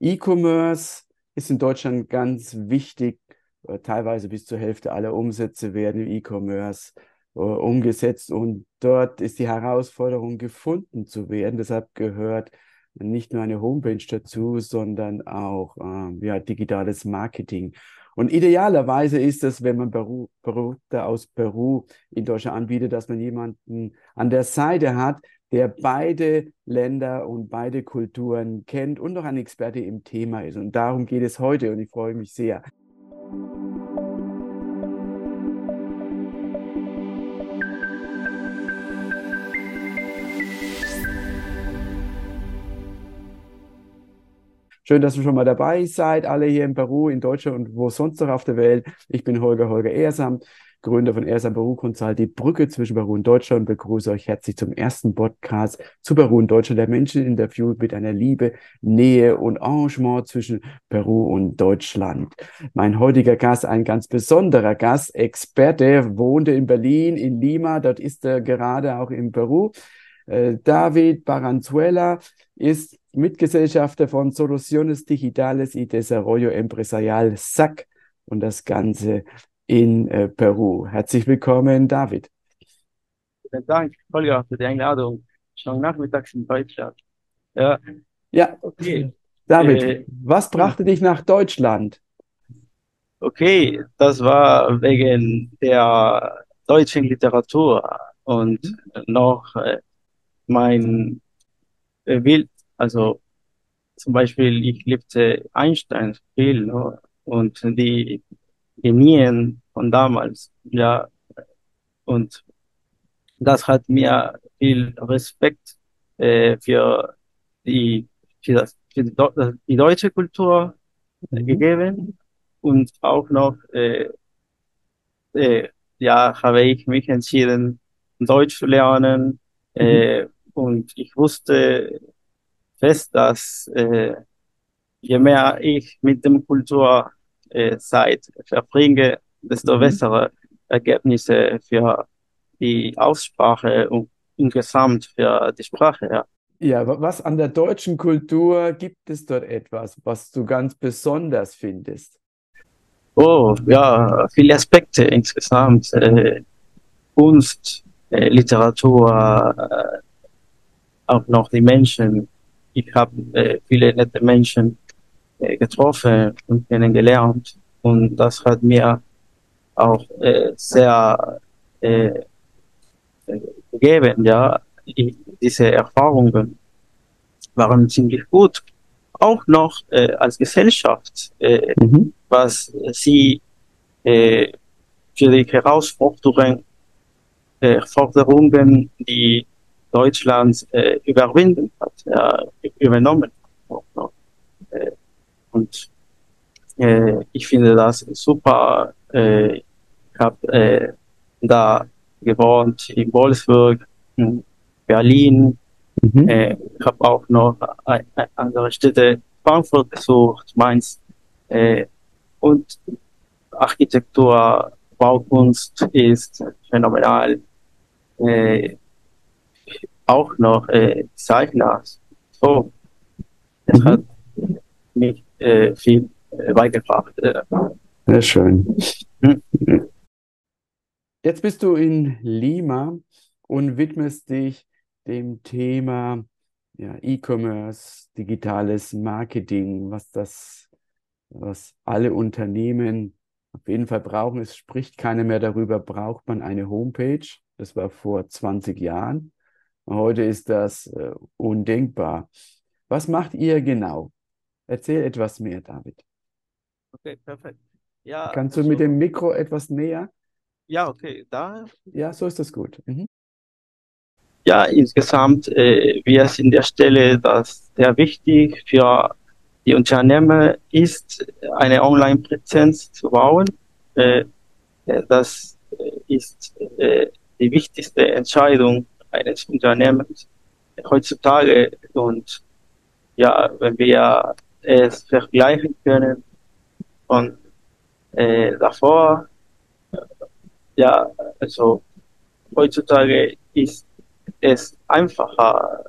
E-Commerce ist in Deutschland ganz wichtig. Äh, teilweise bis zur Hälfte aller Umsätze werden im E-Commerce äh, umgesetzt und dort ist die Herausforderung, gefunden zu werden. Deshalb gehört nicht nur eine Homepage dazu, sondern auch äh, ja, digitales Marketing. Und idealerweise ist es, wenn man Peru, Produkte aus Peru in Deutschland anbietet, dass man jemanden an der Seite hat, der beide Länder und beide Kulturen kennt und noch ein Experte im Thema ist. Und darum geht es heute und ich freue mich sehr. Schön, dass ihr schon mal dabei seid, alle hier in Peru, in Deutschland und wo sonst noch auf der Welt. Ich bin Holger Holger Ehrsam, Gründer von Ehrsam Peru Consult, die Brücke zwischen Peru und Deutschland. Begrüße euch herzlich zum ersten Podcast zu Peru und Deutschland, der Menschen interviewt mit einer Liebe, Nähe und Arrangement zwischen Peru und Deutschland. Mein heutiger Gast, ein ganz besonderer Gast, Experte, wohnte in Berlin, in Lima, dort ist er gerade auch in Peru. Äh, David Baranzuela ist Mitgesellschafter von Soluciones Digitales y Desarrollo Empresarial SAC und das Ganze in äh, Peru. Herzlich willkommen, David. Vielen Dank, Holger, für die Einladung. Schon nachmittags in Deutschland. Ja, ja. okay. David, äh, was brachte dich nach Deutschland? Okay, das war wegen der deutschen Literatur und mhm. noch äh, mein äh, Bild also zum Beispiel, ich liebte Einstein viel ne? und die Genien von damals, ja. Und das hat mir viel Respekt äh, für die für, das, für die, die deutsche Kultur mhm. gegeben und auch noch äh, äh, ja habe ich mich entschieden Deutsch zu lernen mhm. äh, und ich wusste fest, dass äh, je mehr ich mit dem Kultur äh, Zeit verbringe, desto mhm. bessere Ergebnisse für die Aussprache und insgesamt für die Sprache. Ja. Ja, was an der deutschen Kultur gibt es dort etwas, was du ganz besonders findest? Oh, ja, viele Aspekte insgesamt. Äh, Kunst, äh, Literatur, äh, auch noch die Menschen, ich habe äh, viele nette Menschen getroffen und kennengelernt und das hat mir auch äh, sehr äh, gegeben, ja, ich, diese Erfahrungen waren ziemlich gut. Auch noch äh, als Gesellschaft, äh, mhm. was sie äh, für die Herausforderungen, äh, Forderungen, die Deutschland äh, überwinden hat, ja, übernommen. Äh, und äh, ich finde das super. Äh, ich habe äh, da gewohnt in Wolfsburg, in Berlin. Mhm. Äh, ich habe auch noch andere Städte, Frankfurt besucht, Mainz. Äh, und Architektur, Baukunst ist phänomenal. Äh, auch noch äh, Zeichner. So, es mhm. hat mich äh, viel äh, beigebracht. Äh. Sehr schön. Mhm. Jetzt bist du in Lima und widmest dich dem Thema ja, E-Commerce, digitales Marketing, was das, was alle Unternehmen auf jeden Fall brauchen. Es spricht keiner mehr darüber, braucht man eine Homepage. Das war vor 20 Jahren. Heute ist das äh, undenkbar. Was macht ihr genau? Erzähl etwas mehr, David. Okay, perfekt. Ja, Kannst du also, mit dem Mikro etwas näher? Ja, okay, da. Ja, so ist das gut. Mhm. Ja, insgesamt, äh, wir sind der Stelle, dass sehr wichtig für die Unternehmen ist, eine Online-Präsenz zu bauen. Äh, äh das ist äh, die wichtigste Entscheidung eines Unternehmens heutzutage. Und ja, wenn wir es vergleichen können und äh, davor, ja, also heutzutage ist es einfacher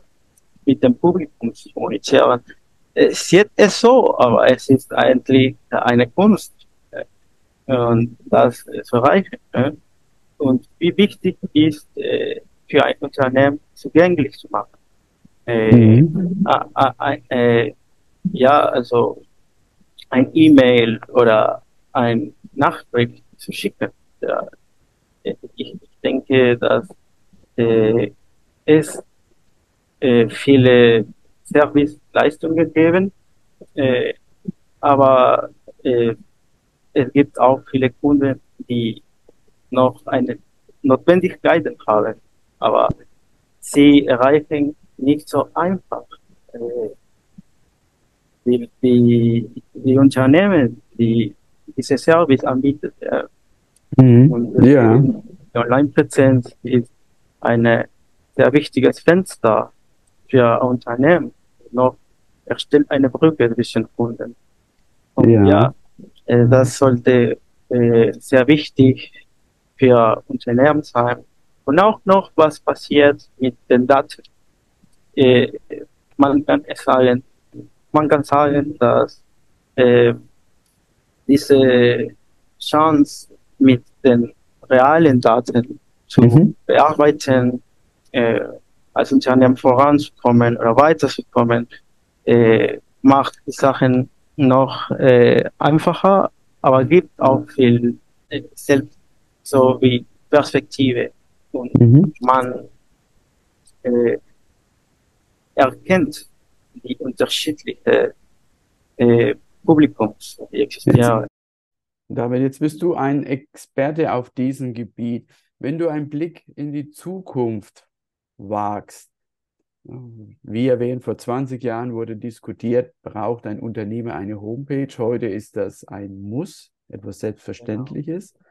mit dem Publikum zu kommunizieren. es sieht es so, aber es ist eigentlich eine Kunst äh, und das zu erreichen. Äh. Und wie wichtig ist äh, für ein Unternehmen zugänglich zu machen. Äh, mhm. äh, ja, also ein E-Mail oder ein Nachricht zu schicken. Ja, ich denke, dass äh, es äh, viele Serviceleistungen geben, äh, aber äh, es gibt auch viele Kunden, die noch eine Notwendigkeit haben, aber sie erreichen nicht so einfach. Äh, die, die, die Unternehmen, die diese Service anbietet, äh, mhm. und ja. die Online-Präsenz ist ein sehr wichtiges Fenster für Unternehmen noch erstellt eine Brücke zwischen Kunden. Und ja, ja äh, das sollte äh, sehr wichtig für Unternehmen sein. Und auch noch, was passiert mit den Daten. Äh, man kann sagen, man kann sagen, dass äh, diese Chance mit den realen Daten zu mhm. bearbeiten, äh, als Unternehmen voranzukommen oder weiterzukommen, äh, macht die Sachen noch äh, einfacher, aber gibt auch viel äh, selbst so wie Perspektive und mhm. man äh, erkennt die unterschiedlichen äh, Publikums, existieren. David, jetzt bist du ein Experte auf diesem Gebiet. Wenn du einen Blick in die Zukunft wagst. Wie erwähnt, vor 20 Jahren wurde diskutiert, braucht ein Unternehmer eine Homepage. Heute ist das ein Muss, etwas Selbstverständliches. Genau.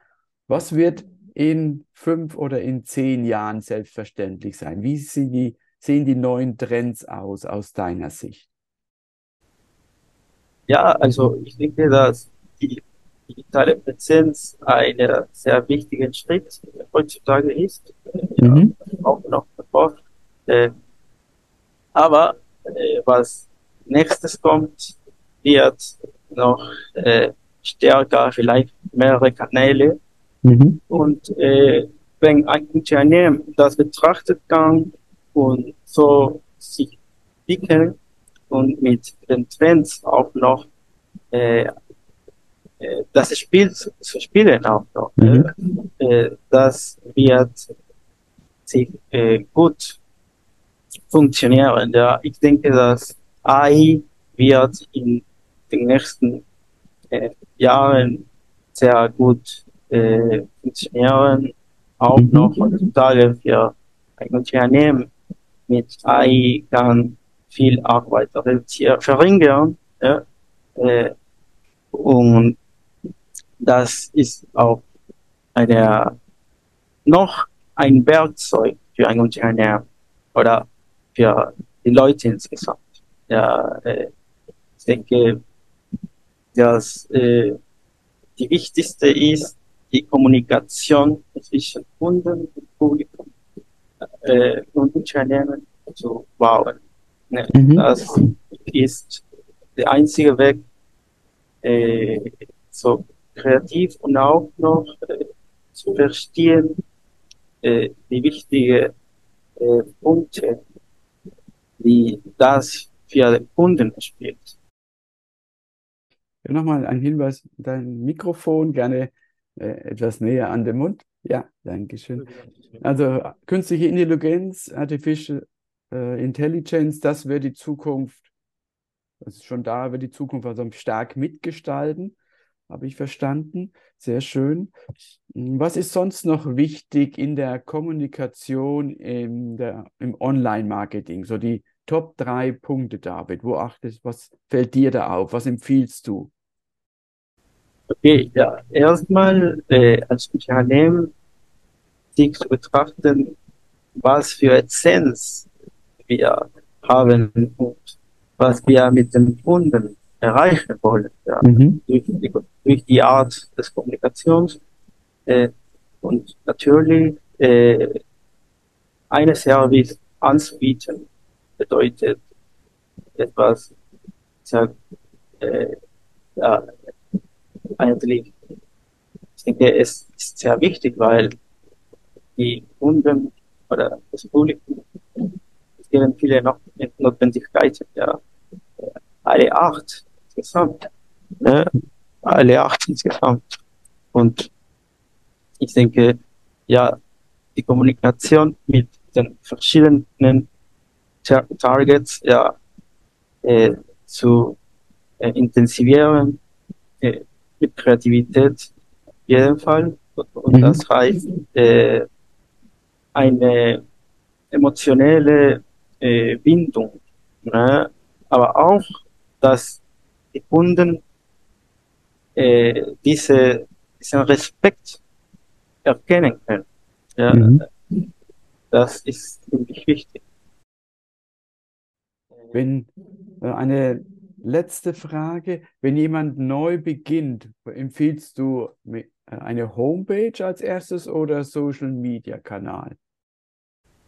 Was wird in fünf oder in zehn Jahren selbstverständlich sein? Wie sehen die, sehen die neuen Trends aus, aus deiner Sicht? Ja, also ich denke, dass die digitale Präsenz ein sehr wichtiger Schritt heutzutage ist. Mhm. Ja, auch noch bevor. Äh, aber äh, was nächstes kommt, wird noch äh, stärker, vielleicht mehrere Kanäle. Mhm. Und äh, wenn ein Unternehmen das betrachtet kann und so sich entwickeln und mit den Trends auch noch äh, äh, das Spiel zu, zu spielen auch noch. Mhm. Äh, das wird sich äh, gut funktionieren. Ja, ich denke, dass AI wird in den nächsten äh, Jahren sehr gut äh, funktionieren. Auch mhm. noch heutzutage für ein Unternehmen mit AI kann viel Arbeit reduzieren, verringern. Ja? Äh, und das ist auch eine, noch ein Werkzeug für ein Unternehmen oder für die Leute insgesamt. Ja, äh, ich denke, dass äh, die wichtigste ist die Kommunikation zwischen Kunden und Publikum äh, und Unternehmen zu bauen. Ne? Mhm. Das ist der einzige Weg, äh, so kreativ und auch noch äh, zu verstehen, äh, die wichtigen äh, Punkte, die das für den Kunden spielt. Ja, nochmal ein Hinweis, dein Mikrofon gerne äh, etwas näher an den Mund. Ja, danke schön. Also künstliche Intelligenz, Artificial äh, Intelligence, das wird die Zukunft, das ist schon da, wird die Zukunft also stark mitgestalten habe ich verstanden. Sehr schön. Was ist sonst noch wichtig in der Kommunikation in der, im Online-Marketing? So die Top drei Punkte, David. Wo achtest, was fällt dir da auf? Was empfiehlst du? Okay, ja, erstmal äh, als Unternehmen sich zu betrachten, was für Essenz wir haben und was wir mit dem Kunden erreichen wollen, ja, mhm. durch, die, durch, die Art des Kommunikations. Äh, und natürlich äh, eine Service anzubieten bedeutet etwas sehr, äh, ja, eigentlich, ich denke, es ist sehr wichtig, weil die Kunden oder das Publikum, es gibt viele noch Notwendigkeiten, ja, alle acht insgesamt, ne? alle acht insgesamt. Und ich denke, ja, die Kommunikation mit den verschiedenen Tar Targets ja, äh, zu äh, intensivieren, äh, mit Kreativität auf jeden Fall. Und mhm. das heißt, äh, eine emotionelle äh, Bindung, ne? aber auch, dass die Kunden äh, diese, diesen Respekt erkennen können. Ja, mhm. Das ist ziemlich wichtig. Wenn äh, eine letzte Frage, wenn jemand neu beginnt, empfiehlst du äh, eine Homepage als erstes oder Social Media Kanal?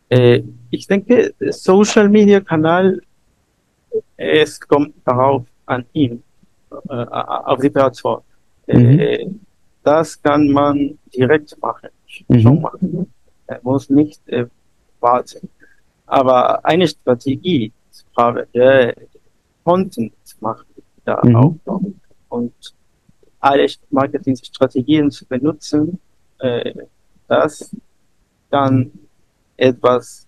Äh, ich denke, Social Media Kanal, es kommt darauf an ihn, äh, auf die Plattform. Mhm. Äh, das kann man direkt machen, mhm. schon machen. Er muss nicht äh, warten. Aber eine Strategie haben, äh, Content machen, da mhm. auch noch. Und alle Marketingstrategien zu benutzen, äh, das kann etwas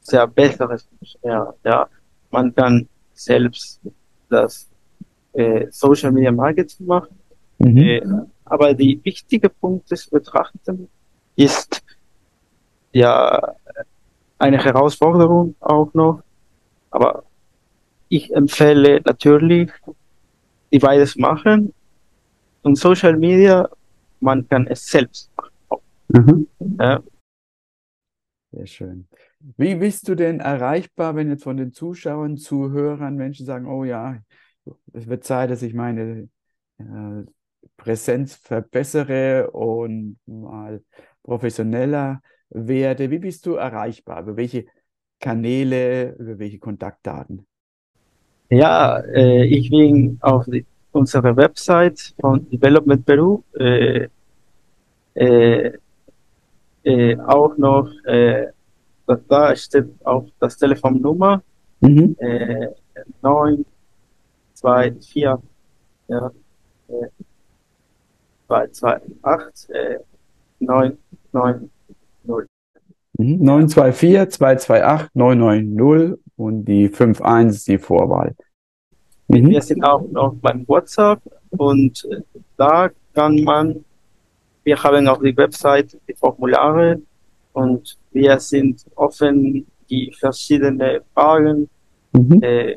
sehr Besseres. Ja, ja, man kann selbst das äh, Social Media Marketing machen. Mhm. Äh, aber die wichtige Punkte zu betrachten ist ja eine Herausforderung auch noch. Aber ich empfehle natürlich, die beides machen. Und Social Media, man kann es selbst machen. Mhm. Ja. Sehr schön. Wie bist du denn erreichbar, wenn jetzt von den Zuschauern, Zuhörern Menschen sagen, oh ja, es wird Zeit, dass ich meine äh, Präsenz verbessere und mal professioneller werde? Wie bist du erreichbar? Über welche Kanäle, über welche Kontaktdaten? Ja, äh, ich bin auf die, unserer Website von Development Peru äh, äh, äh, auch noch, äh, da steht auch das Telefonnummer mhm. äh, 924 ja, äh, 228 äh, 990. 924 228 990 und die 51 die Vorwahl. Mhm. Wir sind auch noch beim WhatsApp und da kann man wir haben auf der Website die Formulare und wir sind offen, die verschiedenen Fragen mhm. äh,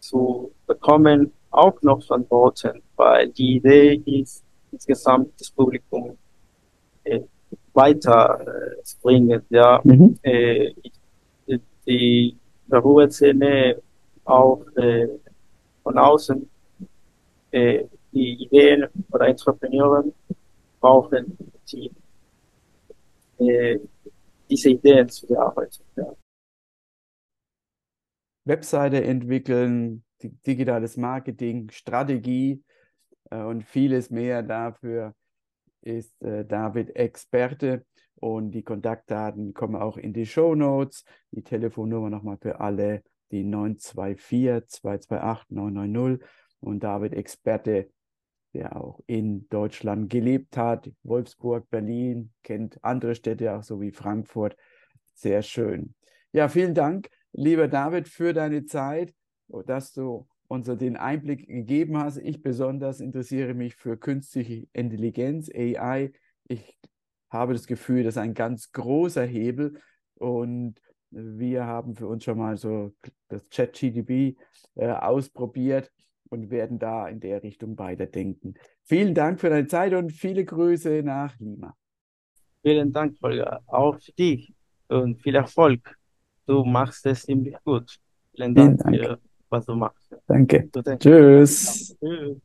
zu bekommen, auch noch zu antworten, weil die Idee ist, insgesamt das Publikum äh, weiter äh. Ja, mhm. äh, die Berufsszene auch äh, von außen äh, die Ideen oder Entrepreneure brauchen, die, äh, diese Ideen zu bearbeiten. Ja. Webseite entwickeln, digitales Marketing, Strategie äh, und vieles mehr dafür ist äh, David Experte und die Kontaktdaten kommen auch in die Show Notes. Die Telefonnummer nochmal für alle, die 924 228 990 und David Experte der auch in Deutschland gelebt hat. Wolfsburg, Berlin, kennt andere Städte auch so wie Frankfurt. Sehr schön. Ja, vielen Dank, lieber David, für deine Zeit, dass du uns den Einblick gegeben hast. Ich besonders interessiere mich für künstliche Intelligenz, AI. Ich habe das Gefühl, das ist ein ganz großer Hebel und wir haben für uns schon mal so das ChatGDP äh, ausprobiert und werden da in der Richtung weiterdenken. Vielen Dank für deine Zeit und viele Grüße nach Lima. Vielen Dank, Holger. Auch für dich und viel Erfolg. Du machst es ziemlich gut. Vielen Dank, Vielen Dank. Was du machst. Danke. Tschüss. Tschüss.